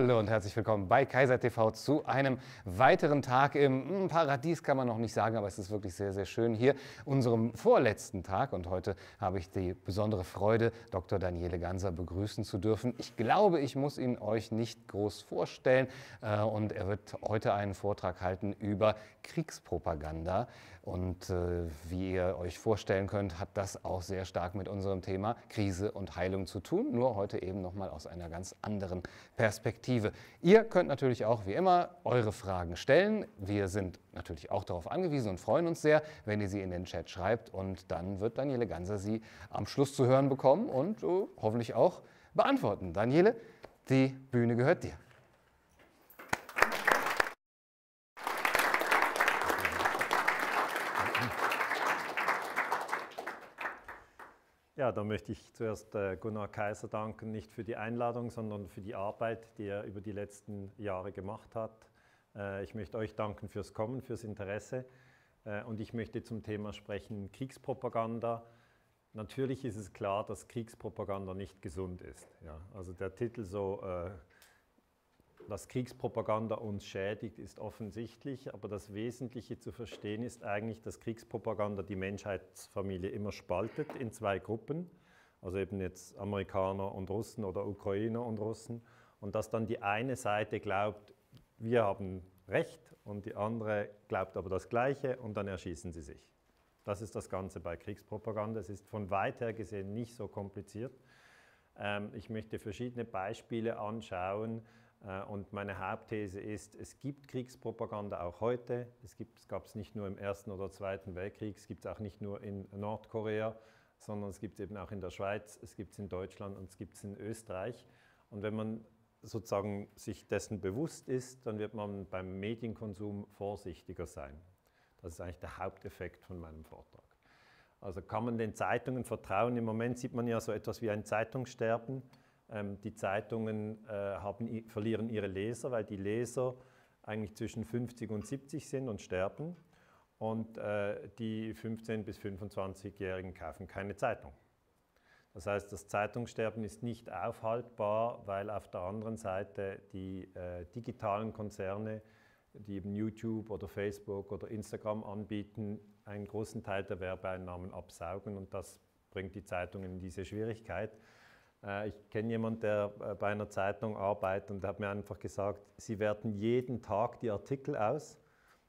Hallo und herzlich willkommen bei Kaiser TV zu einem weiteren Tag im hm, Paradies, kann man noch nicht sagen, aber es ist wirklich sehr, sehr schön hier, unserem vorletzten Tag. Und heute habe ich die besondere Freude, Dr. Daniele Ganser begrüßen zu dürfen. Ich glaube, ich muss ihn euch nicht groß vorstellen äh, und er wird heute einen Vortrag halten über Kriegspropaganda. Und äh, wie ihr euch vorstellen könnt, hat das auch sehr stark mit unserem Thema Krise und Heilung zu tun, nur heute eben nochmal aus einer ganz anderen Perspektive. Ihr könnt natürlich auch wie immer eure Fragen stellen. Wir sind natürlich auch darauf angewiesen und freuen uns sehr, wenn ihr sie in den Chat schreibt. Und dann wird Daniele Ganser sie am Schluss zu hören bekommen und uh, hoffentlich auch beantworten. Daniele, die Bühne gehört dir. Da möchte ich zuerst äh, Gunnar Kaiser danken, nicht für die Einladung, sondern für die Arbeit, die er über die letzten Jahre gemacht hat. Äh, ich möchte euch danken fürs Kommen, fürs Interesse äh, und ich möchte zum Thema sprechen, Kriegspropaganda. Natürlich ist es klar, dass Kriegspropaganda nicht gesund ist. Ja, also der Titel so dass Kriegspropaganda uns schädigt, ist offensichtlich, aber das Wesentliche zu verstehen ist eigentlich, dass Kriegspropaganda die Menschheitsfamilie immer spaltet in zwei Gruppen, also eben jetzt Amerikaner und Russen oder Ukrainer und Russen, und dass dann die eine Seite glaubt, wir haben Recht und die andere glaubt aber das Gleiche und dann erschießen sie sich. Das ist das Ganze bei Kriegspropaganda. Es ist von weit her gesehen nicht so kompliziert. Ähm, ich möchte verschiedene Beispiele anschauen, und meine Hauptthese ist, es gibt Kriegspropaganda auch heute. Es, gibt, es gab es nicht nur im Ersten oder Zweiten Weltkrieg, es gibt es auch nicht nur in Nordkorea, sondern es gibt es eben auch in der Schweiz, es gibt es in Deutschland und es gibt es in Österreich. Und wenn man sozusagen sich dessen bewusst ist, dann wird man beim Medienkonsum vorsichtiger sein. Das ist eigentlich der Haupteffekt von meinem Vortrag. Also kann man den Zeitungen vertrauen? Im Moment sieht man ja so etwas wie ein Zeitungssterben. Ähm, die Zeitungen äh, haben, verlieren ihre Leser, weil die Leser eigentlich zwischen 50 und 70 sind und sterben. Und äh, die 15- bis 25-Jährigen kaufen keine Zeitung. Das heißt, das Zeitungssterben ist nicht aufhaltbar, weil auf der anderen Seite die äh, digitalen Konzerne, die eben YouTube oder Facebook oder Instagram anbieten, einen großen Teil der Werbeeinnahmen absaugen und das bringt die Zeitungen in diese Schwierigkeit. Äh, ich kenne jemanden, der äh, bei einer Zeitung arbeitet und hat mir einfach gesagt, sie werten jeden Tag die Artikel aus.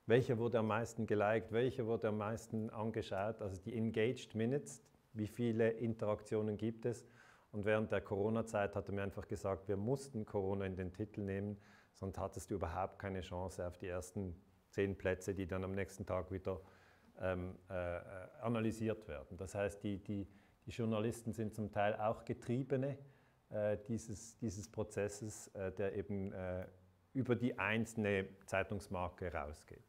Welcher wurde am meisten geliked, welcher wurde am meisten angeschaut, also die Engaged Minutes, wie viele Interaktionen gibt es. Und während der Corona-Zeit hat er mir einfach gesagt, wir mussten Corona in den Titel nehmen, sonst hattest du überhaupt keine Chance auf die ersten zehn Plätze, die dann am nächsten Tag wieder ähm, äh, äh analysiert werden. Das heißt, die, die, die Journalisten sind zum Teil auch Getriebene äh, dieses, dieses Prozesses, äh, der eben äh, über die einzelne Zeitungsmarke rausgeht.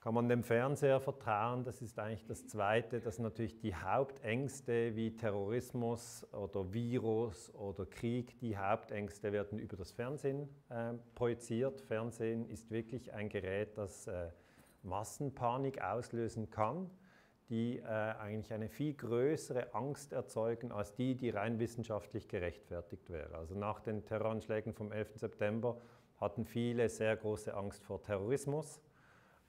Kann man dem Fernseher vertrauen? Das ist eigentlich das Zweite, dass natürlich die Hauptängste wie Terrorismus oder Virus oder Krieg, die Hauptängste werden über das Fernsehen äh, projiziert. Fernsehen ist wirklich ein Gerät, das äh, Massenpanik auslösen kann die äh, eigentlich eine viel größere Angst erzeugen als die, die rein wissenschaftlich gerechtfertigt wäre. Also nach den Terroranschlägen vom 11. September hatten viele sehr große Angst vor Terrorismus.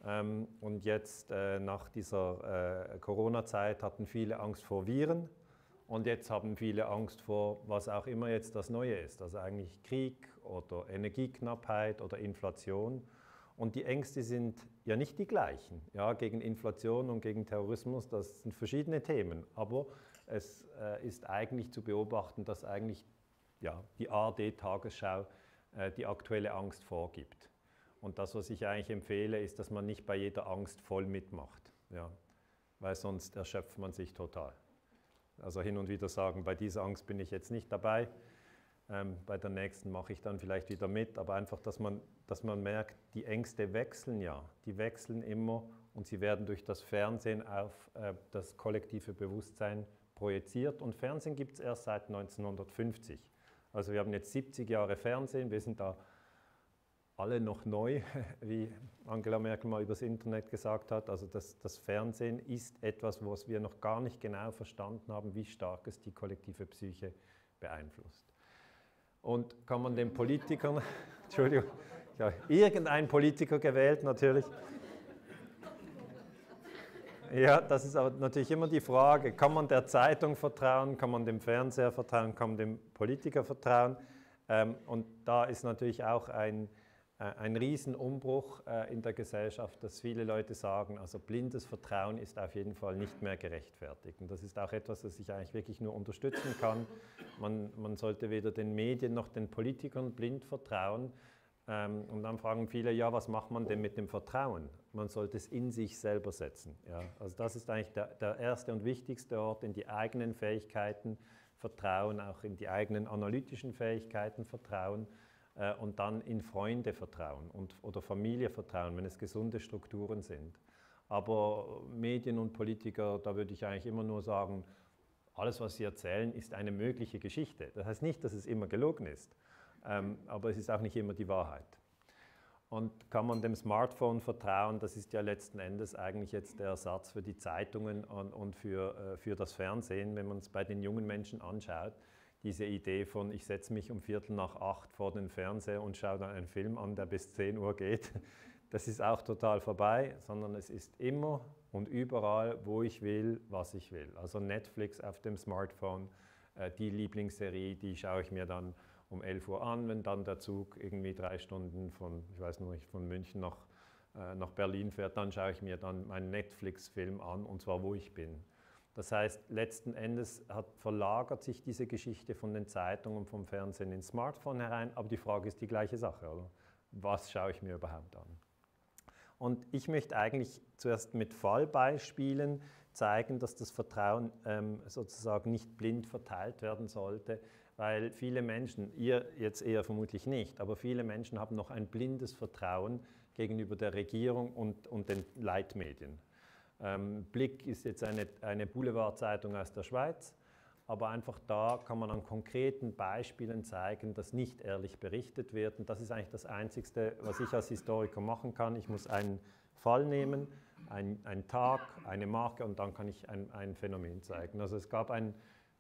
Ähm, und jetzt äh, nach dieser äh, Corona-Zeit hatten viele Angst vor Viren. Und jetzt haben viele Angst vor, was auch immer jetzt das Neue ist. Also eigentlich Krieg oder Energieknappheit oder Inflation. Und die Ängste sind ja nicht die gleichen. Ja, gegen Inflation und gegen Terrorismus, das sind verschiedene Themen. Aber es äh, ist eigentlich zu beobachten, dass eigentlich ja, die ARD-Tagesschau äh, die aktuelle Angst vorgibt. Und das, was ich eigentlich empfehle, ist, dass man nicht bei jeder Angst voll mitmacht. Ja, weil sonst erschöpft man sich total. Also hin und wieder sagen, bei dieser Angst bin ich jetzt nicht dabei, ähm, bei der nächsten mache ich dann vielleicht wieder mit, aber einfach, dass man, dass man merkt, die Ängste wechseln ja, die wechseln immer und sie werden durch das Fernsehen auf äh, das kollektive Bewusstsein projiziert. Und Fernsehen gibt es erst seit 1950. Also wir haben jetzt 70 Jahre Fernsehen, wir sind da alle noch neu, wie Angela Merkel mal übers Internet gesagt hat. Also das, das, Fernsehen ist etwas, was wir noch gar nicht genau verstanden haben, wie stark es die kollektive Psyche beeinflusst. Und kann man den Politikern, Entschuldigung, ja, irgendein Politiker gewählt natürlich. Ja, das ist aber natürlich immer die Frage, kann man der Zeitung vertrauen, kann man dem Fernseher vertrauen, kann man dem Politiker vertrauen? Ähm, und da ist natürlich auch ein, ein Riesenumbruch äh, in der Gesellschaft, dass viele Leute sagen, also blindes Vertrauen ist auf jeden Fall nicht mehr gerechtfertigt. Und das ist auch etwas, das ich eigentlich wirklich nur unterstützen kann. Man, man sollte weder den Medien noch den Politikern blind vertrauen. Ähm, und dann fragen viele, ja, was macht man denn mit dem Vertrauen? Man sollte es in sich selber setzen. Ja? Also das ist eigentlich der, der erste und wichtigste Ort, in die eigenen Fähigkeiten vertrauen, auch in die eigenen analytischen Fähigkeiten vertrauen äh, und dann in Freunde vertrauen und, oder Familie vertrauen, wenn es gesunde Strukturen sind. Aber Medien und Politiker, da würde ich eigentlich immer nur sagen, alles, was sie erzählen, ist eine mögliche Geschichte. Das heißt nicht, dass es immer gelogen ist, ähm, aber es ist auch nicht immer die Wahrheit. Und kann man dem Smartphone vertrauen? Das ist ja letzten Endes eigentlich jetzt der Ersatz für die Zeitungen und, und für, äh, für das Fernsehen, wenn man es bei den jungen Menschen anschaut diese Idee von, ich setze mich um Viertel nach acht vor den Fernseher und schaue dann einen Film an, der bis 10 Uhr geht, das ist auch total vorbei, sondern es ist immer und überall, wo ich will, was ich will. Also Netflix auf dem Smartphone, äh, die Lieblingsserie, die schaue ich mir dann um 11 Uhr an, wenn dann der Zug irgendwie drei Stunden von, ich weiß noch nicht, von München nach, äh, nach Berlin fährt, dann schaue ich mir dann meinen Netflix-Film an und zwar wo ich bin. Das heißt, letzten Endes hat, verlagert sich diese Geschichte von den Zeitungen vom Fernsehen ins Smartphone herein, aber die Frage ist die gleiche Sache, oder? Was schaue ich mir überhaupt an? Und ich möchte eigentlich zuerst mit Fallbeispielen zeigen, dass das Vertrauen ähm, sozusagen nicht blind verteilt werden sollte, weil viele Menschen, ihr jetzt eher vermutlich nicht, aber viele Menschen haben noch ein blindes Vertrauen gegenüber der Regierung und, und den Leitmedien. Ähm, Blick ist jetzt eine, eine Boulevardzeitung aus der Schweiz, aber einfach da kann man an konkreten Beispielen zeigen, dass nicht ehrlich berichtet wird. Und das ist eigentlich das Einzige, was ich als Historiker machen kann. Ich muss einen Fall nehmen, einen Tag, eine Marke und dann kann ich ein, ein Phänomen zeigen. Also es gab einen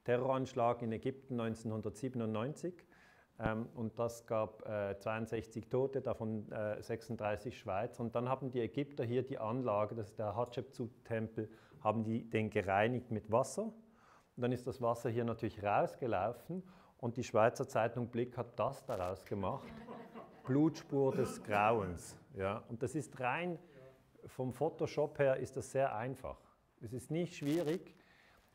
Terroranschlag in Ägypten 1997 ähm, und das gab äh, 62 Tote, davon äh, 36 Schweizer. Und dann haben die Ägypter hier die Anlage, das ist der Hatschepsut-Tempel, haben die den gereinigt mit Wasser. Und dann ist das Wasser hier natürlich rausgelaufen und die Schweizer Zeitung Blick hat das daraus gemacht. Blutspur des Grauens. Ja. Und das ist rein, vom Photoshop her ist das sehr einfach. Es ist nicht schwierig.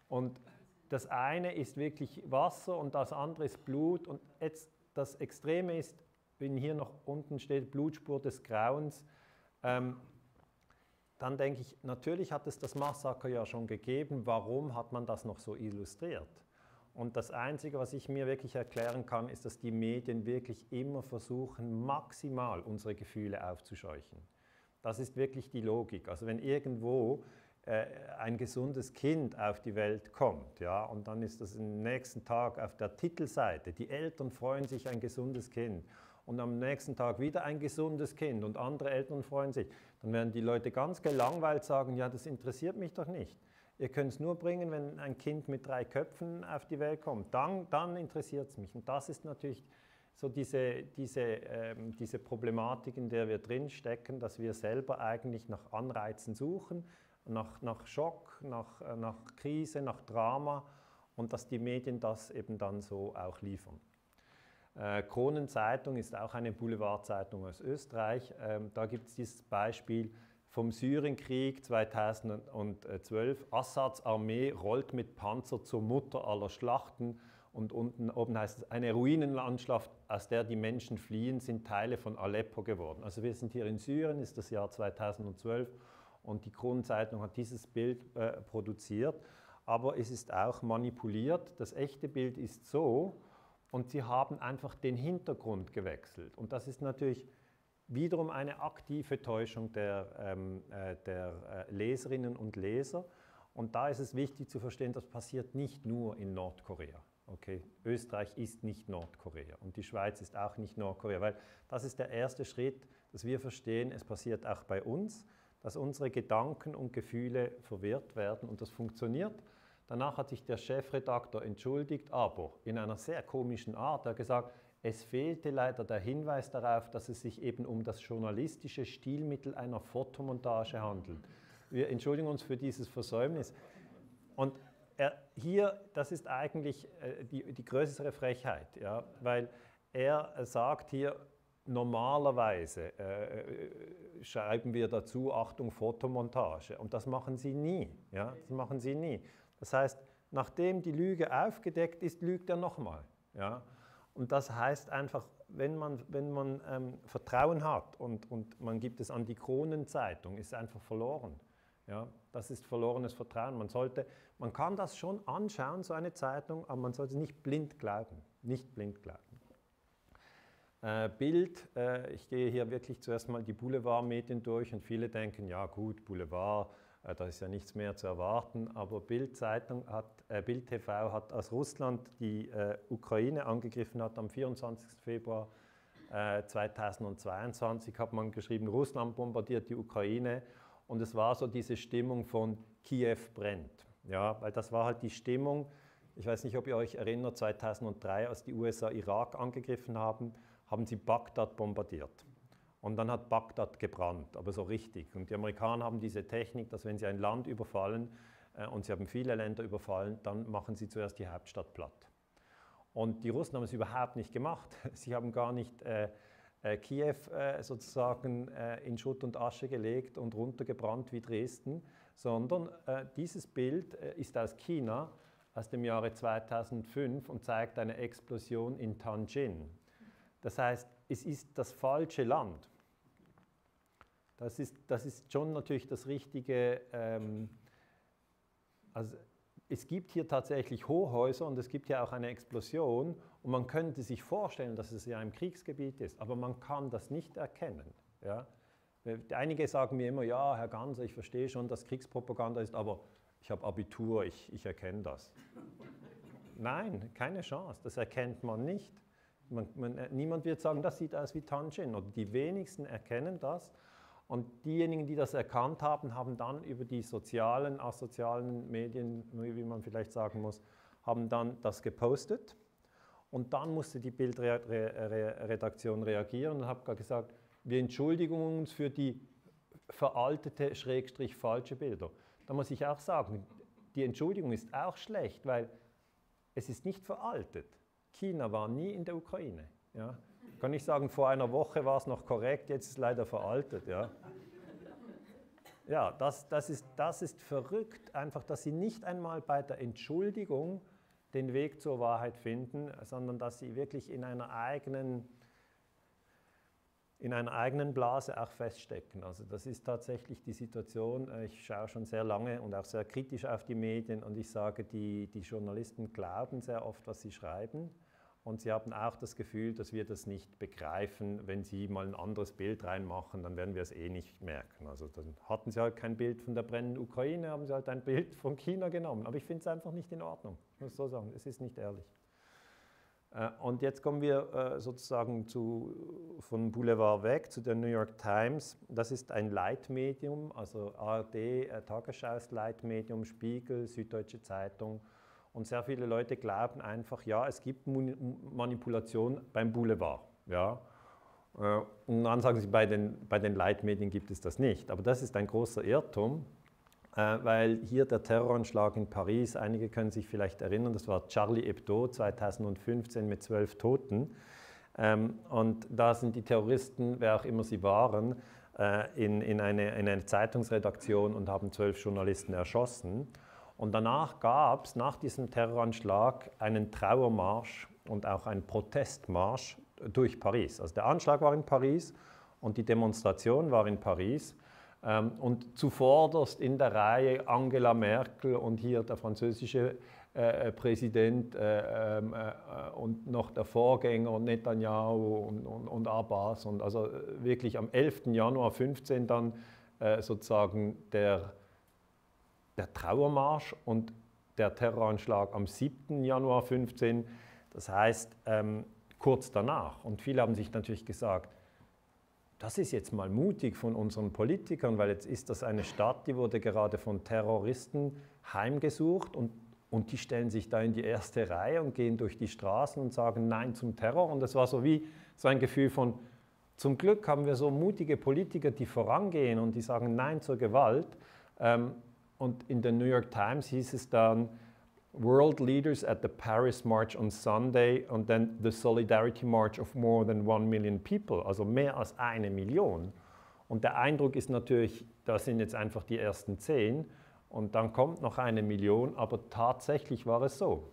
Und das eine ist wirklich Wasser und das andere ist Blut. Und jetzt das Extreme ist, wenn hier noch unten steht Blutspur des Grauens, ähm, dann denke ich, natürlich hat es das Massaker ja schon gegeben, warum hat man das noch so illustriert? Und das Einzige, was ich mir wirklich erklären kann, ist, dass die Medien wirklich immer versuchen, maximal unsere Gefühle aufzuscheuchen. Das ist wirklich die Logik. Also wenn irgendwo ein gesundes Kind auf die Welt kommt. Ja, und dann ist das am nächsten Tag auf der Titelseite. Die Eltern freuen sich ein gesundes Kind. Und am nächsten Tag wieder ein gesundes Kind und andere Eltern freuen sich. Dann werden die Leute ganz gelangweilt sagen, ja, das interessiert mich doch nicht. Ihr könnt es nur bringen, wenn ein Kind mit drei Köpfen auf die Welt kommt. Dann, dann interessiert es mich. Und das ist natürlich so diese, diese, ähm, diese Problematik, in der wir drinstecken, dass wir selber eigentlich nach Anreizen suchen, nach, nach Schock, nach, äh, nach Krise, nach Drama und dass die Medien das eben dann so auch liefern. Äh, Kronenzeitung ist auch eine Boulevardzeitung aus Österreich. Ähm, da gibt es dieses Beispiel vom Syrienkrieg 2012. Assads Armee rollt mit Panzer zur Mutter aller Schlachten und unten oben heißt es, eine Ruinenlandschaft, aus der die Menschen fliehen, sind Teile von Aleppo geworden. Also wir sind hier in Syrien, ist das Jahr 2012 und die Kronenzeitung hat dieses Bild äh, produziert. Aber es ist auch manipuliert. Das echte Bild ist so und sie haben einfach den Hintergrund gewechselt. Und das ist natürlich wiederum eine aktive Täuschung der, ähm, äh, der äh, Leserinnen und Leser. Und da ist es wichtig zu verstehen, das passiert nicht nur in Nordkorea. Okay, Österreich ist nicht Nordkorea und die Schweiz ist auch nicht Nordkorea, weil das ist der erste Schritt, dass wir verstehen, es passiert auch bei uns, dass unsere Gedanken und Gefühle verwirrt werden und das funktioniert. Danach hat sich der Chefredakteur entschuldigt, aber in einer sehr komischen Art. Er hat gesagt, es fehlte leider der Hinweis darauf, dass es sich eben um das journalistische Stilmittel einer Fotomontage handelt. Wir entschuldigen uns für dieses Versäumnis. Und er, hier, das ist eigentlich äh, die, die größere Frechheit, ja, weil er sagt hier, normalerweise äh, äh, schreiben wir dazu, Achtung, Fotomontage. Und das machen sie nie. Ja, das machen sie nie. Das heißt, nachdem die Lüge aufgedeckt ist, lügt er nochmal. Ja. Und das heißt einfach, wenn man, wenn man ähm, Vertrauen hat und, und man gibt es an die Kronenzeitung, ist einfach verloren. Ja, das ist verlorenes Vertrauen. Man, sollte, man kann das schon anschauen, so eine Zeitung, aber man sollte nicht blind glauben. Nicht blind glauben. Äh, Bild, äh, ich gehe hier wirklich zuerst mal die Boulevardmedien durch und viele denken, ja gut, Boulevard, äh, da ist ja nichts mehr zu erwarten, aber Bild-Zeitung hat, äh, Bild TV hat, als Russland die äh, Ukraine angegriffen hat, am 24. Februar 2022 hat man geschrieben, Russland bombardiert die Ukraine und es war so diese Stimmung von Kiew brennt. Ja, weil das war halt die Stimmung, ich weiß nicht, ob ihr euch erinnert, 2003, als die USA Irak angegriffen haben, haben sie Bagdad bombardiert. Und dann hat Bagdad gebrannt, aber so richtig. Und die Amerikaner haben diese Technik, dass wenn sie ein Land überfallen, äh, und sie haben viele Länder überfallen, dann machen sie zuerst die Hauptstadt platt. Und die Russen haben es überhaupt nicht gemacht. Sie haben gar nicht äh, äh, Kiew äh, sozusagen äh, in Schutt und Asche gelegt und runtergebrannt wie Dresden, sondern dieses Bild ist aus China aus dem Jahre 2005 und zeigt eine Explosion in Tianjin. Das heißt, es ist das falsche Land. Das ist, das ist schon natürlich das richtige, ähm, also es gibt hier tatsächlich Hochhäuser und es gibt ja auch eine Explosion und man könnte sich vorstellen, dass es ja im Kriegsgebiet ist, aber man kann das nicht erkennen. Ja? Einige sagen mir immer, ja, Herr Ganser, ich verstehe schon, dass Kriegspropaganda ist, aber ich habe Abitur, ich, ich erkenne das. Nein, keine Chance, das erkennt man nicht. Man, man, niemand wird sagen, das sieht aus wie Tanjin, oder die wenigsten erkennen das. Und diejenigen, die das erkannt haben, haben dann über die sozialen, asozialen Medien, wie man vielleicht sagen muss, haben dann das gepostet. Und dann musste die Bildredaktion reagieren und hat gesagt, wir entschuldigen uns für die veraltete, schrägstrich falsche Bilder. Da muss ich auch sagen, die Entschuldigung ist auch schlecht, weil es ist nicht veraltet. China war nie in der Ukraine. Ja kann ich sagen, vor einer Woche war es noch korrekt, jetzt ist es leider veraltet. Ja, ja das, das, ist, das ist verrückt, einfach, dass sie nicht einmal bei der Entschuldigung den Weg zur Wahrheit finden, sondern dass sie wirklich in einer eigenen, in einer eigenen Blase auch feststecken. Also das ist tatsächlich die Situation. Ich schaue schon sehr lange und auch sehr kritisch auf die Medien und ich sage, die, die Journalisten glauben sehr oft, was sie schreiben. Und Sie haben auch das Gefühl, dass wir das nicht begreifen. Wenn Sie mal ein anderes Bild reinmachen, dann werden wir es eh nicht merken. Also dann hatten Sie halt kein Bild von der brennenden Ukraine, haben Sie halt ein Bild von China genommen. Aber ich finde es einfach nicht in Ordnung. Ich muss so sagen, es ist nicht ehrlich. Äh, und jetzt kommen wir äh, sozusagen zu, von Boulevard weg zu der New York Times. Das ist ein Leitmedium, also ARD, äh, Tagesschaus Leitmedium, Spiegel, Süddeutsche Zeitung und sehr viele Leute glauben einfach, ja, es gibt Manipulation beim Boulevard. Ja. Und dann sagen sie, bei den, bei den Leitmedien gibt es das nicht. Aber das ist ein großer Irrtum, weil hier der Terroranschlag in Paris, einige können sich vielleicht erinnern, das war Charlie Hebdo 2015 mit zwölf Toten. Ähm, und da sind die Terroristen, wer auch immer sie waren, äh, in, in, eine, in eine Zeitungsredaktion und haben zwölf Journalisten erschossen. Und danach gab es nach diesem Terroranschlag einen Trauermarsch und auch einen Protestmarsch durch Paris. Also der Anschlag war in Paris und die Demonstration war in Paris. Ähm, und zuvorderst in der Reihe Angela Merkel und hier der französische äh, äh Präsident äh, ähm, äh, und noch der Vorgänger Netanyahu und, und, und, Abbas. Und also äh, wirklich am 11. Januar 15 dann äh, sozusagen der der Trauermarsch und der Terroranschlag am 7. Januar 15, das heißt ähm, kurz danach. Und viele haben sich natürlich gesagt, das ist jetzt mal mutig von unseren Politikern, weil jetzt ist das eine Stadt, die wurde gerade von Terroristen heimgesucht und, und die stellen sich da in die erste Reihe und gehen durch die Straßen und sagen Nein zum Terror. Und das war so wie so ein Gefühl von, zum Glück haben wir so mutige Politiker, die vorangehen und die sagen Nein zur Gewalt. Ähm, und in der New York Times hieß es dann, World Leaders at the Paris March on Sunday und dann the Solidarity March of more than one million people, also mehr als eine Million. Und der Eindruck ist natürlich, das sind jetzt einfach die ersten zehn und dann kommt noch eine Million, aber tatsächlich war es so.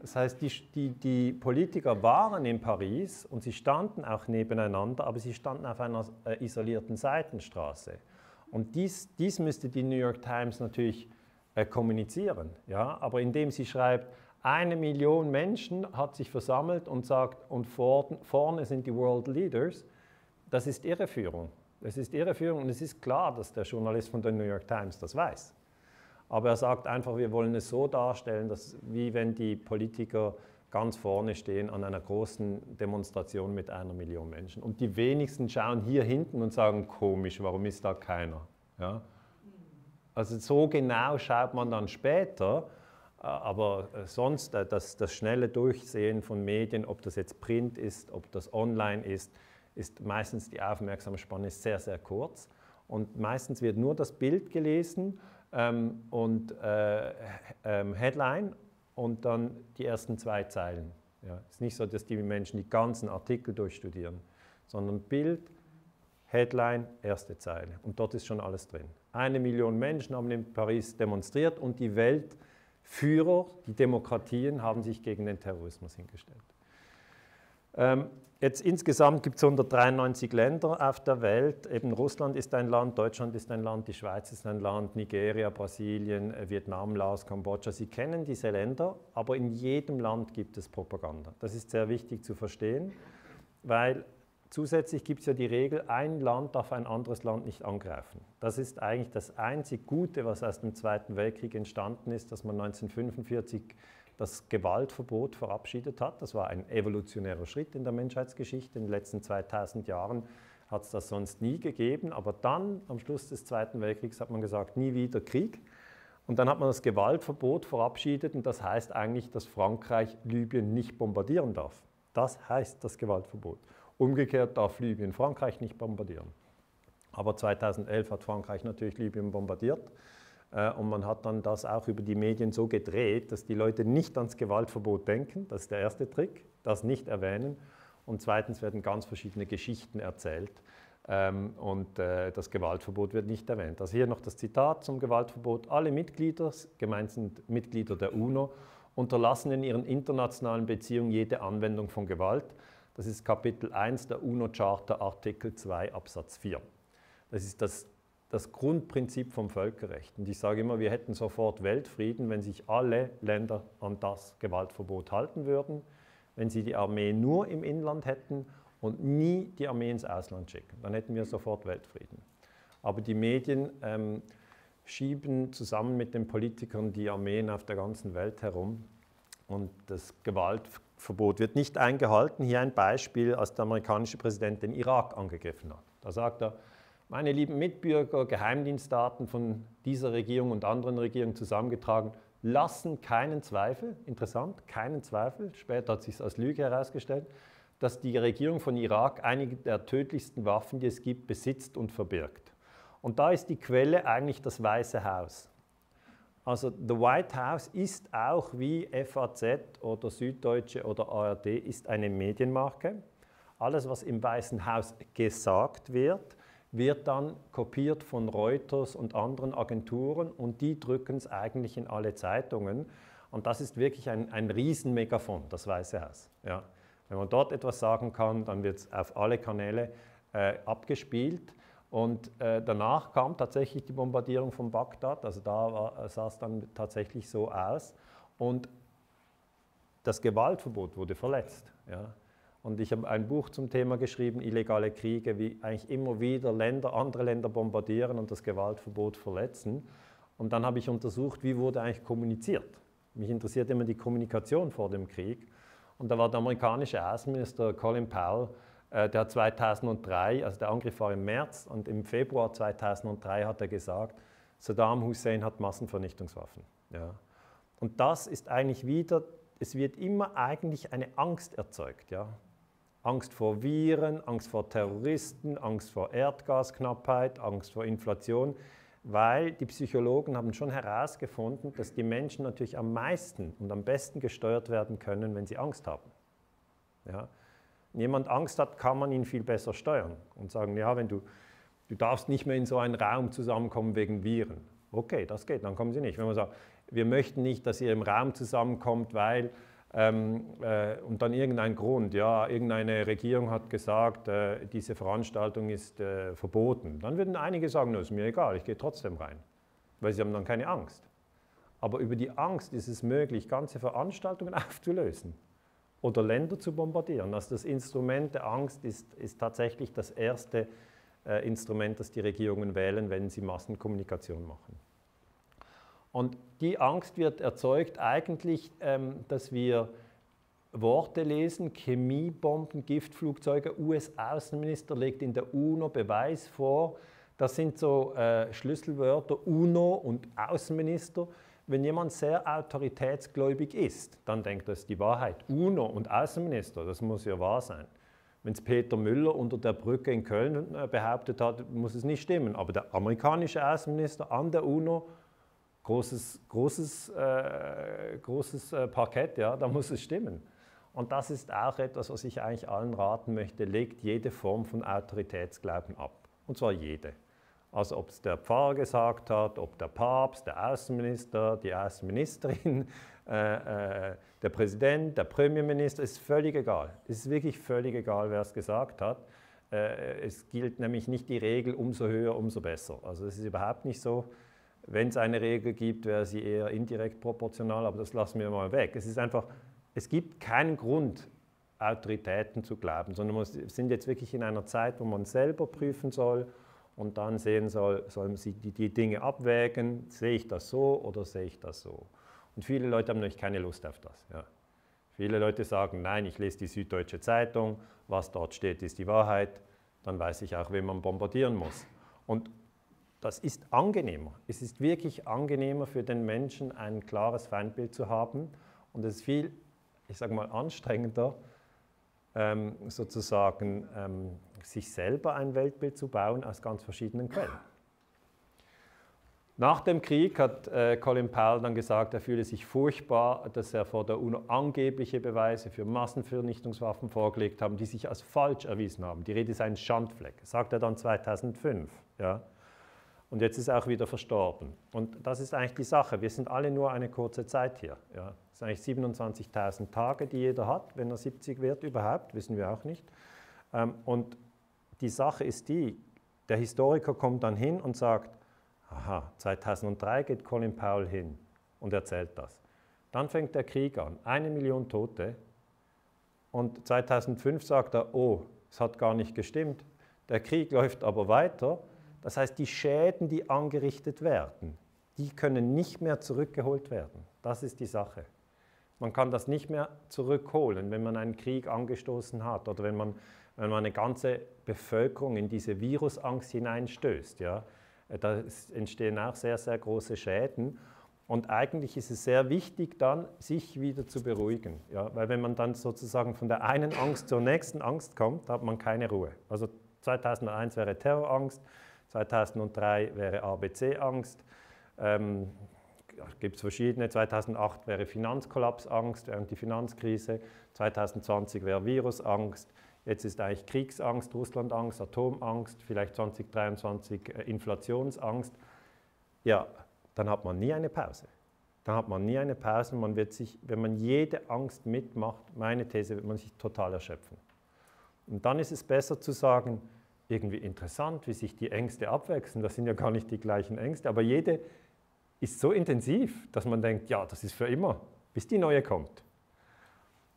Das heißt, die, die, die, Politiker waren in Paris und sie standen auch nebeneinander, aber sie standen auf einer äh, isolierten Seitenstraße. Und dies, dies müsste die New York Times natürlich äh, kommunizieren. Ja? Aber indem sie schreibt, eine Million Menschen hat sich versammelt und sagt, und vor, vorne sind die World Leaders, das ist Irreführung. Das ist Irreführung und es ist klar, dass der Journalist von der New York Times das weiß. Aber er sagt einfach, wir wollen es so darstellen, dass, wie wenn die Politiker ganz vorne stehen an einer großen Demonstration mit einer Million Menschen. Und die wenigsten schauen hier hinten und sagen, komisch, warum ist da keiner? Ja? Also so genau schaut man dann später, äh, aber äh, sonst äh, das, das schnelle Durchsehen von Medien, ob das jetzt Print ist, ob das online ist, ist meistens die Aufmerksamkeitsspanne sehr, sehr kurz. Und meistens wird nur das Bild gelesen ähm, und äh, ähm, Headline und dann die ersten zwei Zeilen. Ja, es ist nicht so, dass die Menschen die ganzen Artikel durchstudieren, sondern Bild, Headline, erste Zeile. Und dort ist schon alles drin. Eine Million Menschen haben in Paris demonstriert und die Weltführer, die Demokratien, haben sich gegen den Terrorismus hingestellt. Ähm, Jetzt insgesamt gibt es 193 Länder auf der Welt. Eben Russland ist ein Land, Deutschland ist ein Land, die Schweiz ist ein Land, Nigeria, Brasilien, äh, Vietnam, Laos, Kambodscha. Sie kennen diese Länder, aber in jedem Land gibt es Propaganda. Das ist sehr wichtig zu verstehen, weil zusätzlich gibt es ja die Regel, ein Land darf ein anderes Land nicht angreifen. Das ist eigentlich das einzig Gute, was aus dem Zweiten Weltkrieg entstanden ist, dass man 1945 das Gewaltverbot verabschiedet hat. Das war ein evolutionärer Schritt in der Menschheitsgeschichte. In den letzten 2000 Jahren hat es das sonst nie gegeben. Aber dann, am Schluss des Zweiten Weltkriegs, hat man gesagt, nie wieder Krieg. Und dann hat man das Gewaltverbot verabschiedet und das heißt eigentlich, dass Frankreich Libyen nicht bombardieren darf. Das heißt das Gewaltverbot. Umgekehrt darf Libyen Frankreich nicht bombardieren. Aber 2011 hat Frankreich natürlich Libyen bombardiert. Äh, und man hat dann das auch über die Medien so gedreht, dass die Leute nicht ans Gewaltverbot denken. Das ist der erste Trick, das nicht erwähnen. Und zweitens werden ganz verschiedene Geschichten erzählt. Ähm, und äh, das Gewaltverbot wird nicht erwähnt. Also hier noch das Zitat zum Gewaltverbot. Alle Mitglieder, gemeint sind Mitglieder der UNO, unterlassen in ihren internationalen Beziehungen jede Anwendung von Gewalt. Das ist Kapitel 1 der UNO-Charta, Artikel 2 Absatz 4. Das ist das das Grundprinzip vom Völkerrecht. Und ich sage immer, wir hätten sofort Weltfrieden, wenn sich alle Länder an das Gewaltverbot halten würden, wenn sie die Armee nur im Inland hätten und nie die Armee ins Ausland schicken. Dann hätten wir sofort Weltfrieden. Aber die Medien ähm, schieben zusammen mit den Politikern die Armeen auf der ganzen Welt herum und das Gewaltverbot wird nicht eingehalten. Hier ein Beispiel, als der amerikanische Präsident den Irak angegriffen hat. Da sagt er, meine lieben Mitbürger, Geheimdienstdaten von dieser Regierung und anderen Regierungen zusammengetragen, lassen keinen Zweifel, interessant, keinen Zweifel, später hat sich als Lüge herausgestellt, dass die Regierung von Irak einige der tödlichsten Waffen, die es gibt, besitzt und verbirgt. Und da ist die Quelle eigentlich das Weiße Haus. Also The White House ist auch wie FAZ oder Süddeutsche oder ARD ist eine Medienmarke. Alles, was im Weißen Haus gesagt wird, wird dann kopiert von Reuters und anderen Agenturen und die drücken es eigentlich in alle Zeitungen. Und das ist wirklich ein, ein Riesenmegafon, das Weiße Haus. Ja. Wenn man dort etwas sagen kann, dann wird es auf alle Kanäle äh, abgespielt. Und äh, danach kam tatsächlich die Bombardierung von Bagdad, also da war, sah es dann tatsächlich so aus. Und das Gewaltverbot wurde verletzt. Ja. Und ich habe ein Buch zum Thema geschrieben, illegale Kriege, wie eigentlich immer wieder Länder, andere Länder bombardieren und das Gewaltverbot verletzen. Und dann habe ich untersucht, wie wurde eigentlich kommuniziert. Mich interessiert immer die Kommunikation vor dem Krieg. Und da war der amerikanische Außenminister Colin Powell, äh, der 2003, also der Angriff war im März und im Februar 2003 hat er gesagt, Saddam Hussein hat Massenvernichtungswaffen. Ja. Und das ist eigentlich wieder, es wird immer eigentlich eine Angst erzeugt. Ja. Angst vor Viren, Angst vor Terroristen, Angst vor Erdgasknappheit, Angst vor Inflation, weil die Psychologen haben schon herausgefunden, dass die Menschen natürlich am meisten und am besten gesteuert werden können, wenn sie Angst haben. Ja. Jemand Angst hat, kann man ihn viel besser steuern und sagen, ja, wenn du, du darfst nicht mehr in so einen Raum zusammenkommen wegen Viren. Okay, das geht, dann kommen sie nicht. Wenn man sagt, wir möchten nicht, dass ihr im Raum zusammenkommt, weil ähm, äh, und dann irgendein Grund, ja, irgendeine Regierung hat gesagt, äh, diese Veranstaltung ist äh, verboten. Dann würden einige sagen, no, ist mir egal, ich gehe trotzdem rein, weil sie haben dann keine Angst. Aber über die Angst ist es möglich, ganze Veranstaltungen aufzulösen oder Länder zu bombardieren. Also das Instrument der Angst ist, ist tatsächlich das erste äh, Instrument, das die Regierungen wählen, wenn sie Massenkommunikation machen. Und die Angst wird erzeugt eigentlich, ähm, dass wir Worte lesen, Chemiebomben, Giftflugzeuge. US-Außenminister legt in der UNO Beweis vor. Das sind so äh, Schlüsselwörter, UNO und Außenminister. Wenn jemand sehr autoritätsgläubig ist, dann denkt er, das ist die Wahrheit. UNO und Außenminister, das muss ja wahr sein. Wenn es Peter Müller unter der Brücke in Köln äh, behauptet hat, muss es nicht stimmen. Aber der amerikanische Außenminister an der UNO großes, großes, äh, großes äh, Parkett, ja, da muss es stimmen. Und das ist auch etwas, was ich eigentlich allen raten möchte, legt jede Form von Autoritätsglauben ab. Und zwar jede. Also ob es der Pfarrer gesagt hat, ob der Papst, der Außenminister, die Außenministerin, äh, äh, der Präsident, der Premierminister, ist völlig egal. Es ist wirklich völlig egal, wer es gesagt hat. Äh, es gilt nämlich nicht die Regel, umso höher, umso besser. Also es ist überhaupt nicht so, wenn es eine Regel gibt, wäre sie eher indirekt proportional, aber das lassen wir mal weg. Es ist einfach, es gibt keinen Grund, Autoritäten zu glauben, sondern wir sind jetzt wirklich in einer Zeit, wo man selber prüfen soll und dann sehen soll, sollen sie die, die Dinge abwägen, sehe ich das so oder sehe ich das so. Und viele Leute haben natürlich keine Lust auf das. Ja. Viele Leute sagen, nein, ich lese die Süddeutsche Zeitung, was dort steht, ist die Wahrheit, dann weiß ich auch, wen man bombardieren muss. Und das ist angenehmer. Es ist wirklich angenehmer für den Menschen, ein klares Feindbild zu haben. Und es ist viel, ich sage mal, anstrengender, ähm, sozusagen ähm, sich selber ein Weltbild zu bauen aus ganz verschiedenen Quellen. Nach dem Krieg hat äh, Colin Powell dann gesagt, er fühle sich furchtbar, dass er vor der UNO angebliche Beweise für Massenvernichtungswaffen vorgelegt haben, die sich als falsch erwiesen haben. Die Rede ist ein Schandfleck, sagt er dann 2005. Ja. Und jetzt ist er auch wieder verstorben. Und das ist eigentlich die Sache. Wir sind alle nur eine kurze Zeit hier. Ja. Das sind eigentlich 27.000 Tage, die jeder hat, wenn er 70 wird überhaupt, wissen wir auch nicht. Ähm, und die Sache ist die, der Historiker kommt dann hin und sagt, aha, 2003 geht Colin Powell hin und erzählt das. Dann fängt der Krieg an, eine Million Tote. Und 2005 sagt er, oh, es hat gar nicht gestimmt. Der Krieg läuft aber weiter das heißt, die Schäden, die angerichtet werden, die können nicht mehr zurückgeholt werden. Das ist die Sache. Man kann das nicht mehr zurückholen, wenn man einen Krieg angestoßen hat oder wenn man, wenn man eine ganze Bevölkerung in diese Virusangst hineinstößt. Ja. Da entstehen auch sehr, sehr große Schäden. Und eigentlich ist es sehr wichtig, dann sich wieder zu beruhigen. Ja. Weil wenn man dann sozusagen von der einen Angst zur nächsten Angst kommt, hat man keine Ruhe. Also 2001 wäre Terrorangst, 2003 wäre ABC-Angst. Ähm, gibt es verschiedene. 2008 wäre Finanzkollapsangst während die Finanzkrise. 2020 wäre Virusangst. Jetzt ist eigentlich Kriegsangst, Russlandangst, Atomangst, vielleicht 2023 äh, Inflationsangst. Ja, dann hat man nie eine Pause. Dann hat man nie eine Pause. Man wird sich, wenn man jede Angst mitmacht, meine These, wird man sich total erschöpfen. Und dann ist es besser zu sagen, irgendwie interessant, wie sich die Ängste abwechseln. Das sind ja gar nicht die gleichen Ängste, aber jede ist so intensiv, dass man denkt, ja, das ist für immer, bis die neue kommt.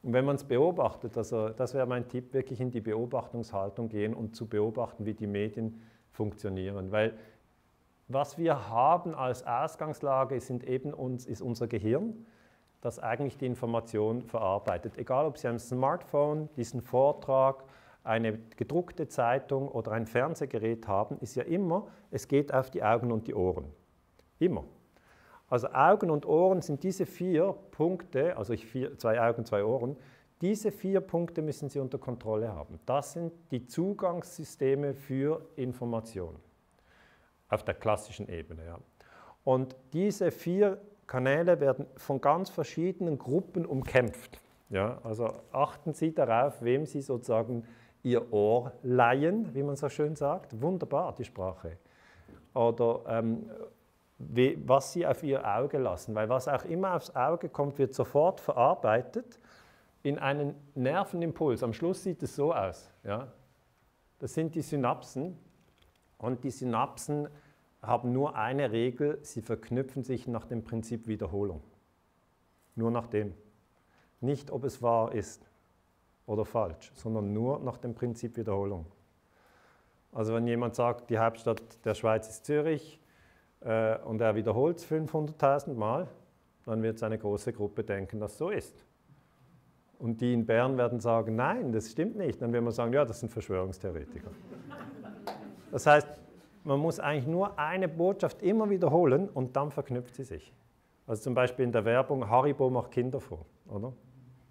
Und wenn man es beobachtet, also das wäre mein Tipp, wirklich in die Beobachtungshaltung gehen und zu beobachten, wie die Medien funktionieren. Weil was wir haben als Ausgangslage sind eben uns, ist unser Gehirn, das eigentlich die Information verarbeitet. Egal, ob Sie ein Smartphone, diesen Vortrag, eine gedruckte Zeitung oder ein Fernsehgerät haben, ist ja immer, es geht auf die Augen und die Ohren. Immer. Also Augen und Ohren sind diese vier Punkte, also vier, zwei Augen, zwei Ohren, diese vier Punkte müssen Sie unter Kontrolle haben. Das sind die Zugangssysteme für Information auf der klassischen Ebene. Ja. Und diese vier Kanäle werden von ganz verschiedenen Gruppen umkämpft. Ja, also achten Sie darauf, wem Sie sozusagen Ihr Ohr leihen, wie man so schön sagt. Wunderbar, die Sprache. Oder ähm, was Sie auf Ihr Auge lassen, weil was auch immer aufs Auge kommt, wird sofort verarbeitet in einen Nervenimpuls. Am Schluss sieht es so aus. Ja? Das sind die Synapsen und die Synapsen haben nur eine Regel, sie verknüpfen sich nach dem Prinzip Wiederholung. Nur nach dem. Nicht, ob es wahr ist oder falsch, sondern nur nach dem Prinzip Wiederholung. Also wenn jemand sagt, die Hauptstadt der Schweiz ist Zürich äh, und er wiederholt es 500.000 Mal, dann wird seine große Gruppe denken, dass so ist. Und die in Bern werden sagen, nein, das stimmt nicht. Dann wird man sagen, ja, das sind Verschwörungstheoretiker. Das heißt, man muss eigentlich nur eine Botschaft immer wiederholen und dann verknüpft sie sich. Also zum Beispiel in der Werbung, Haribo macht Kinder vor, oder?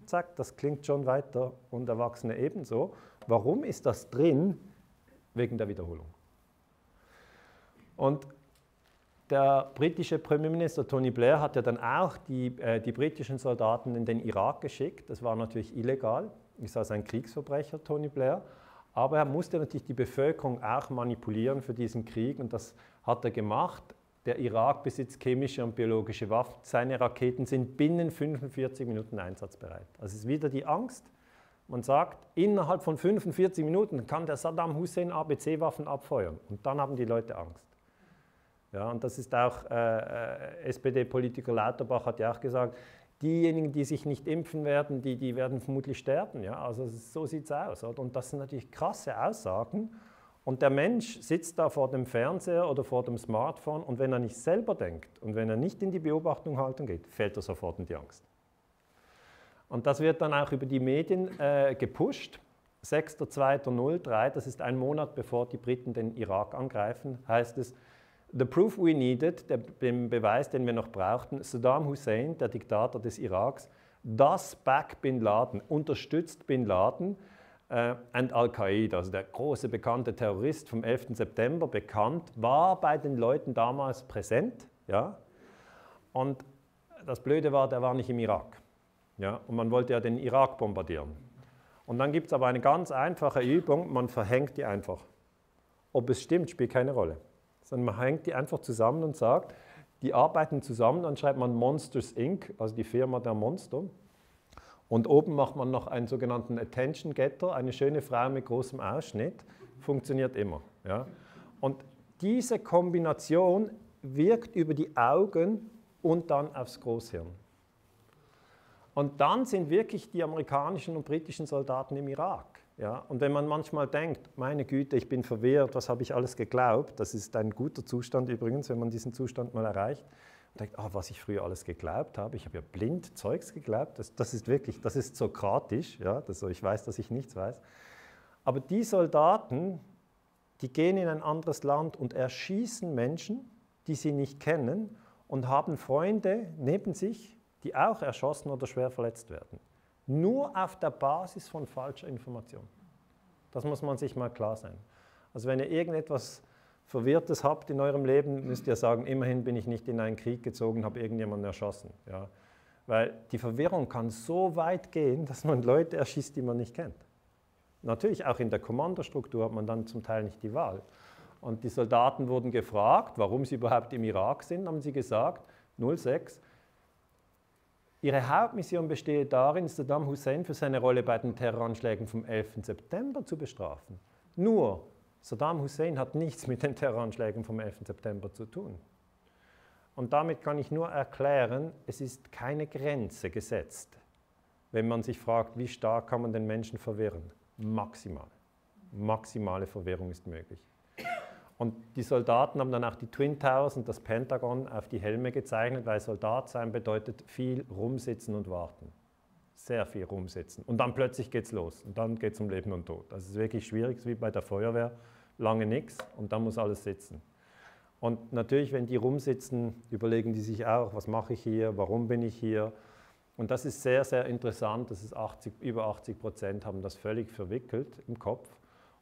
Zack, das klingt schon weiter und Erwachsene ebenso. Warum ist das drin? Wegen der Wiederholung. Und der britische Premierminister Tony Blair hat ja dann auch die, äh, die britischen Soldaten in den Irak geschickt. Das war natürlich illegal. Ist also ein Kriegsverbrecher, Tony Blair. Aber er musste natürlich die Bevölkerung auch manipulieren für diesen Krieg und das hat er gemacht. Der Irak besitzt chemische und biologische Waffen. Seine Raketen sind binnen 45 Minuten einsatzbereit. Also ist wieder die Angst. Man sagt, innerhalb von 45 Minuten kann der Saddam Hussein ABC-Waffen abfeuern. Und dann haben die Leute Angst. Ja, und das ist auch, äh, äh SPD-Politiker Lauterbach hat ja auch gesagt, diejenigen, die sich nicht impfen werden, die, die werden vermutlich sterben. Ja? Also so sieht es aus. Oder? Und das sind natürlich krasse Aussagen. Und der Mensch sitzt da vor dem Fernseher oder vor dem Smartphone und wenn er nicht selber denkt und wenn er nicht in die Beobachtung halten geht, fällt er sofort in die Angst. Und das wird dann auch über die Medien äh, gepusht. 6.2.03, das ist ein Monat bevor die Briten den Irak angreifen, heißt es, The proof we needed, der, den Beweis, den wir noch brauchten, Saddam Hussein, der Diktator des Iraks, das back Bin Laden, unterstützt Bin Laden äh, und Al-Qaida, also der große bekannte Terrorist vom 11. September, bekannt, war bei den Leuten damals präsent. Ja? Und das Blöde war, der war nicht im Irak. Ja? Und man wollte ja den Irak bombardieren. Und dann gibt es aber eine ganz einfache Übung, man verhängt die einfach. Ob es stimmt, spielt keine Rolle sondern man hängt die einfach zusammen und sagt, die arbeiten zusammen, dann schreibt man Monsters Inc., also die Firma der Monster. Und oben macht man noch einen sogenannten Attention Getter, eine schöne Frau mit großem Ausschnitt, funktioniert immer. Ja? Und diese Kombination wirkt über die Augen und dann aufs Großhirn. Und dann sind wirklich die amerikanischen und britischen Soldaten im Irak. Ja, und wenn man manchmal denkt, meine Güte, ich bin verwirrt, was habe ich alles geglaubt, das ist ein guter Zustand übrigens, wenn man diesen Zustand mal erreicht, und denkt, oh, was ich früher alles geglaubt habe, ich habe ja blind Zeugs geglaubt, das, das ist wirklich, das ist sokratisch, ja, das, ich weiß, dass ich nichts weiß. Aber die Soldaten, die gehen in ein anderes Land und erschießen Menschen, die sie nicht kennen und haben Freunde neben sich, die auch erschossen oder schwer verletzt werden. Nur auf der Basis von falscher Information. Das muss man sich mal klar sein. Also wenn ihr irgendetwas Verwirrtes habt in eurem Leben, müsst ihr sagen, immerhin bin ich nicht in einen Krieg gezogen, habe irgendjemanden erschossen. Ja? Weil die Verwirrung kann so weit gehen, dass man Leute erschießt, die man nicht kennt. Natürlich auch in der Kommandostruktur hat man dann zum Teil nicht die Wahl. Und die Soldaten wurden gefragt, warum sie überhaupt im Irak sind, haben sie gesagt, 06, Ihre Hauptmission besteht darin, Saddam Hussein für seine Rolle bei den Terroranschlägen vom 11. September zu bestrafen. Nur, Saddam Hussein hat nichts mit den Terroranschlägen vom 11. September zu tun. Und damit kann ich nur erklären, es ist keine Grenze gesetzt, wenn man sich fragt, wie stark kann man den Menschen verwirren. Maximal. Maximale Verwirrung ist möglich. Und die Soldaten haben dann auch die Twin Towers und das Pentagon auf die Helme gezeichnet, weil Soldat sein bedeutet viel rumsitzen und warten. Sehr viel rumsitzen. Und dann plötzlich geht es los. Und dann geht es um Leben und Tod. Das ist wirklich schwierig, wie bei der Feuerwehr. Lange nichts und dann muss alles sitzen. Und natürlich, wenn die rumsitzen, überlegen die sich auch, was mache ich hier, warum bin ich hier. Und das ist sehr, sehr interessant. Das ist 80, über 80 Prozent haben das völlig verwickelt im Kopf.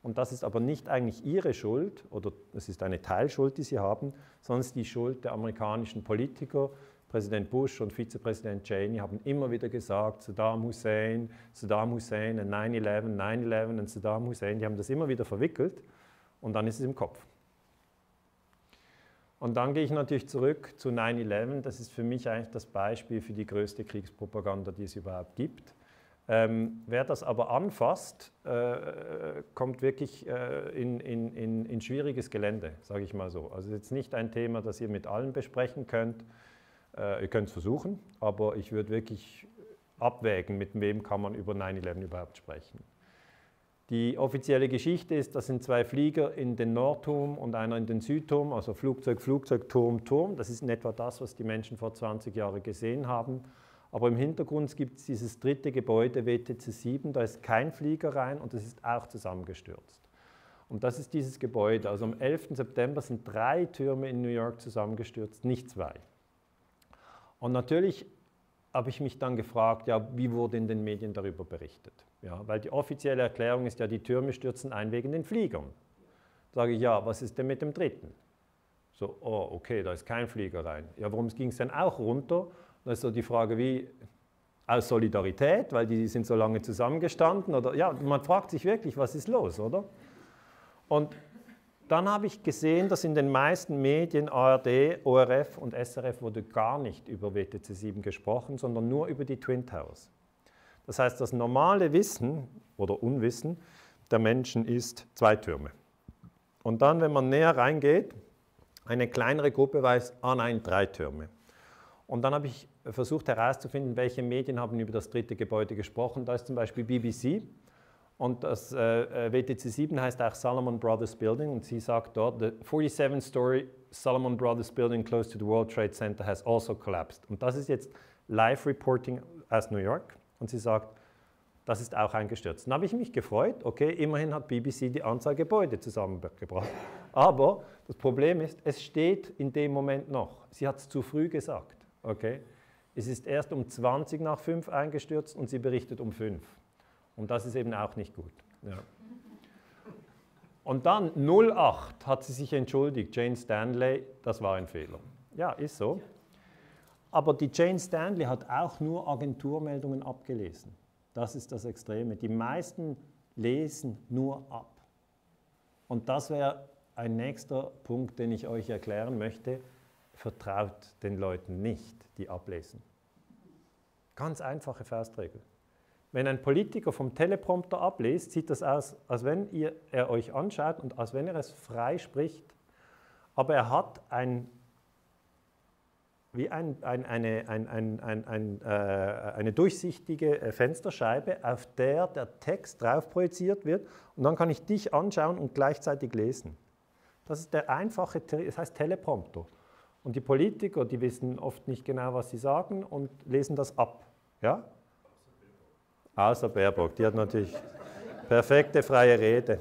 Und das ist aber nicht eigentlich ihre Schuld oder es ist eine Teilschuld, die sie haben, sondern es ist die Schuld der amerikanischen Politiker. Präsident Bush und Vizepräsident Cheney haben immer wieder gesagt, Saddam Hussein, Saddam Hussein, 9-11, 9-11 und Saddam Hussein, die haben das immer wieder verwickelt und dann ist es im Kopf. Und dann gehe ich natürlich zurück zu 9-11. Das ist für mich eigentlich das Beispiel für die größte Kriegspropaganda, die es überhaupt gibt. Ähm, wer das aber anfasst, äh, kommt wirklich äh, in, in, in, schwieriges Gelände, sage ich mal so. Also jetzt nicht ein Thema, das ihr mit allen besprechen könnt. Äh, ihr könnt es versuchen, aber ich würde wirklich abwägen, mit wem kann man über 9-11 überhaupt sprechen. Die offizielle Geschichte ist, das sind zwei Flieger in den Nordturm und einer in den Südturm, also Flugzeug, Flugzeug, Turm, Turm. Das ist in etwa das, was die Menschen vor 20 Jahren gesehen haben. Aber im Hintergrund gibt es dieses dritte Gebäude, WTC 7, da ist kein Flieger rein und es ist auch zusammengestürzt. Und das ist dieses Gebäude. Also am 11. September sind drei Türme in New York zusammengestürzt, nicht zwei. Und natürlich habe ich mich dann gefragt, ja, wie wurde in den Medien darüber berichtet? Ja, weil die offizielle Erklärung ist ja, die Türme stürzen ein wegen den Fliegern. Da sage ich, ja, was ist denn mit dem dritten? So, oh, okay, da ist kein Flieger rein. Ja, warum ging es denn auch runter? Das ist so die Frage, wie aus Solidarität, weil die sind so lange zusammengestanden oder ja, man fragt sich wirklich, was ist los, oder? Und dann habe ich gesehen, dass in den meisten Medien, ARD, ORF und SRF wurde gar nicht über WTC 7 gesprochen, sondern nur über die Twin Towers. Das heißt, das normale Wissen oder Unwissen der Menschen ist zwei Türme. Und dann, wenn man näher reingeht, eine kleinere Gruppe weiß, ah nein, drei Türme. Und dann habe ich versucht herauszufinden, welche Medien haben über das dritte Gebäude gesprochen. Da ist zum Beispiel BBC und das äh, äh WTC 7 heißt auch Salomon Brothers Building und sie sagt dort, the 47-story Salomon Brothers Building close to the World Trade Center has also collapsed. Und das ist jetzt Live-Reporting aus New York und sie sagt, das ist auch eingestürzt. Dann habe ich mich gefreut, okay, immerhin hat BBC die Anzahl Gebäude zusammengebracht. Aber das Problem ist, es steht in dem Moment noch. Sie hat es zu früh gesagt. Okay? Es ist erst um 20 nach 5 eingestürzt und sie berichtet um 5. Und das ist eben auch nicht gut. Ja. Und dann 08 hat sie sich entschuldigt, Jane Stanley, das war ein Fehler. Ja, ist so. Aber die Jane Stanley hat auch nur Agenturmeldungen abgelesen. Das ist das Extreme. Die meisten lesen nur ab. Und das wäre ein nächster Punkt, den ich euch erklären möchte vertraut den Leuten nicht, die ablesen. Ganz einfache Faustregel. Wenn ein Politiker vom Teleprompter ablest, sieht das aus, als wenn ihr, er euch anschaut und als wenn er es frei spricht. Aber er hat ein, wie ein, ein, eine, ein, äh, eine durchsichtige äh, Fensterscheibe, auf der der Text drauf projiziert wird und dann kann ich dich anschauen und gleichzeitig lesen. Das ist der einfache, das heißt Teleprompter. Und die Politiker, die wissen oft nicht genau, was sie sagen und lesen das ab. Ja? Außer Baerbock, die hat natürlich perfekte freie Rede.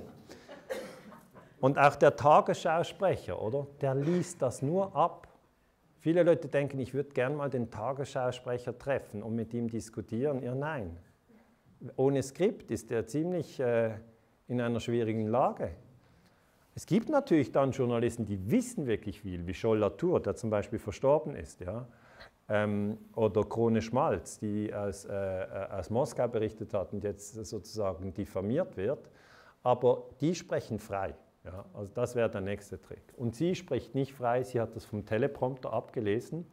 Und auch der Tagesschausprecher, oder? Der liest das nur ab. Viele Leute denken, ich würde gern mal den Tagesschausprecher treffen und mit ihm diskutieren. Ja, nein. Ohne Skript ist er ziemlich äh, in einer schwierigen Lage. Es gibt natürlich dann Journalisten, die wissen wirklich viel, wie Scholl Latour, der zum Beispiel verstorben ist, ja? Ähm, oder Krone Schmalz, die aus, äh, äh, aus Moskau berichtet hat und jetzt sozusagen diffamiert wird. Aber die sprechen frei. Ja? Also das wäre der nächste Trick. Und sie spricht nicht frei, sie hat das vom Teleprompter abgelesen.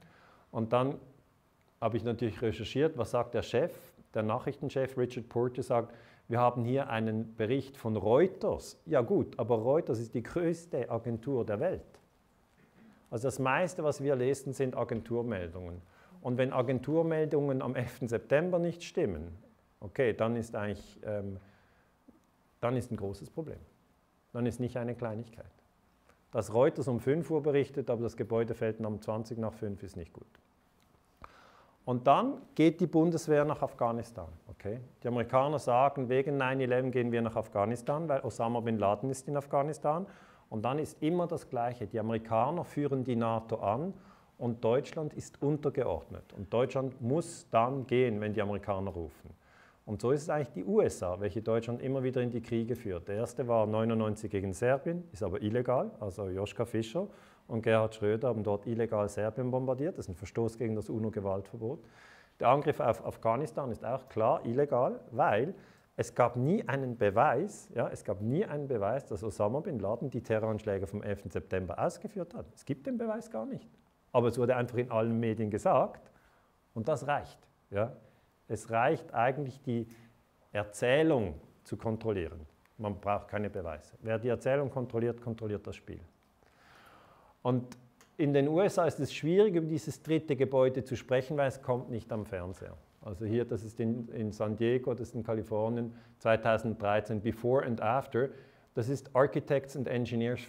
Und dann habe ich natürlich recherchiert, was sagt der Chef, der Nachrichtenchef Richard Porter sagt, wir haben hier einen Bericht von Reuters. Ja gut, aber Reuters ist die größte Agentur der Welt. Also das meiste, was wir lesen, sind Agenturmeldungen. Und wenn Agenturmeldungen am 11. September nicht stimmen, okay, dann ist eigentlich ähm, dann ist ein großes Problem. Dann ist nicht eine Kleinigkeit. Dass Reuters um 5 Uhr berichtet, aber das Gebäude fällt um 20 nach 5, ist nicht gut. Und dann geht die Bundeswehr nach Afghanistan. Okay? Die Amerikaner sagen, wegen 9-11 gehen wir nach Afghanistan, weil Osama bin Laden ist in Afghanistan. Und dann ist immer das Gleiche. Die Amerikaner führen die NATO an und Deutschland ist untergeordnet. Und Deutschland muss dann gehen, wenn die Amerikaner rufen. Und so ist es eigentlich die USA, welche Deutschland immer wieder in die Kriege führt. Der erste war 99 gegen Serbien, ist aber illegal, also Joschka Fischer und Gerhard Schröder haben dort illegal Serbien bombardiert. Das ist ein Verstoß gegen das UNO-Gewaltverbot. Der Angriff auf Afghanistan ist auch klar illegal, weil es gab nie einen Beweis, ja, es gab nie einen Beweis, dass Osama bin Laden die Terroranschläge vom 11. September ausgeführt hat. Es gibt den Beweis gar nicht. Aber es wurde einfach in allen Medien gesagt und das reicht. Ja. Es reicht eigentlich, die Erzählung zu kontrollieren. Man braucht keine Beweise. Wer die Erzählung kontrolliert, kontrolliert das Spiel. Und in den USA ist es schwierig, über dieses dritte Gebäude zu sprechen, weil es kommt nicht am Fernseher. Also hier, das ist in, in San Diego, das ist in Kalifornien 2013, Before and After. Das ist Architects and Engineers for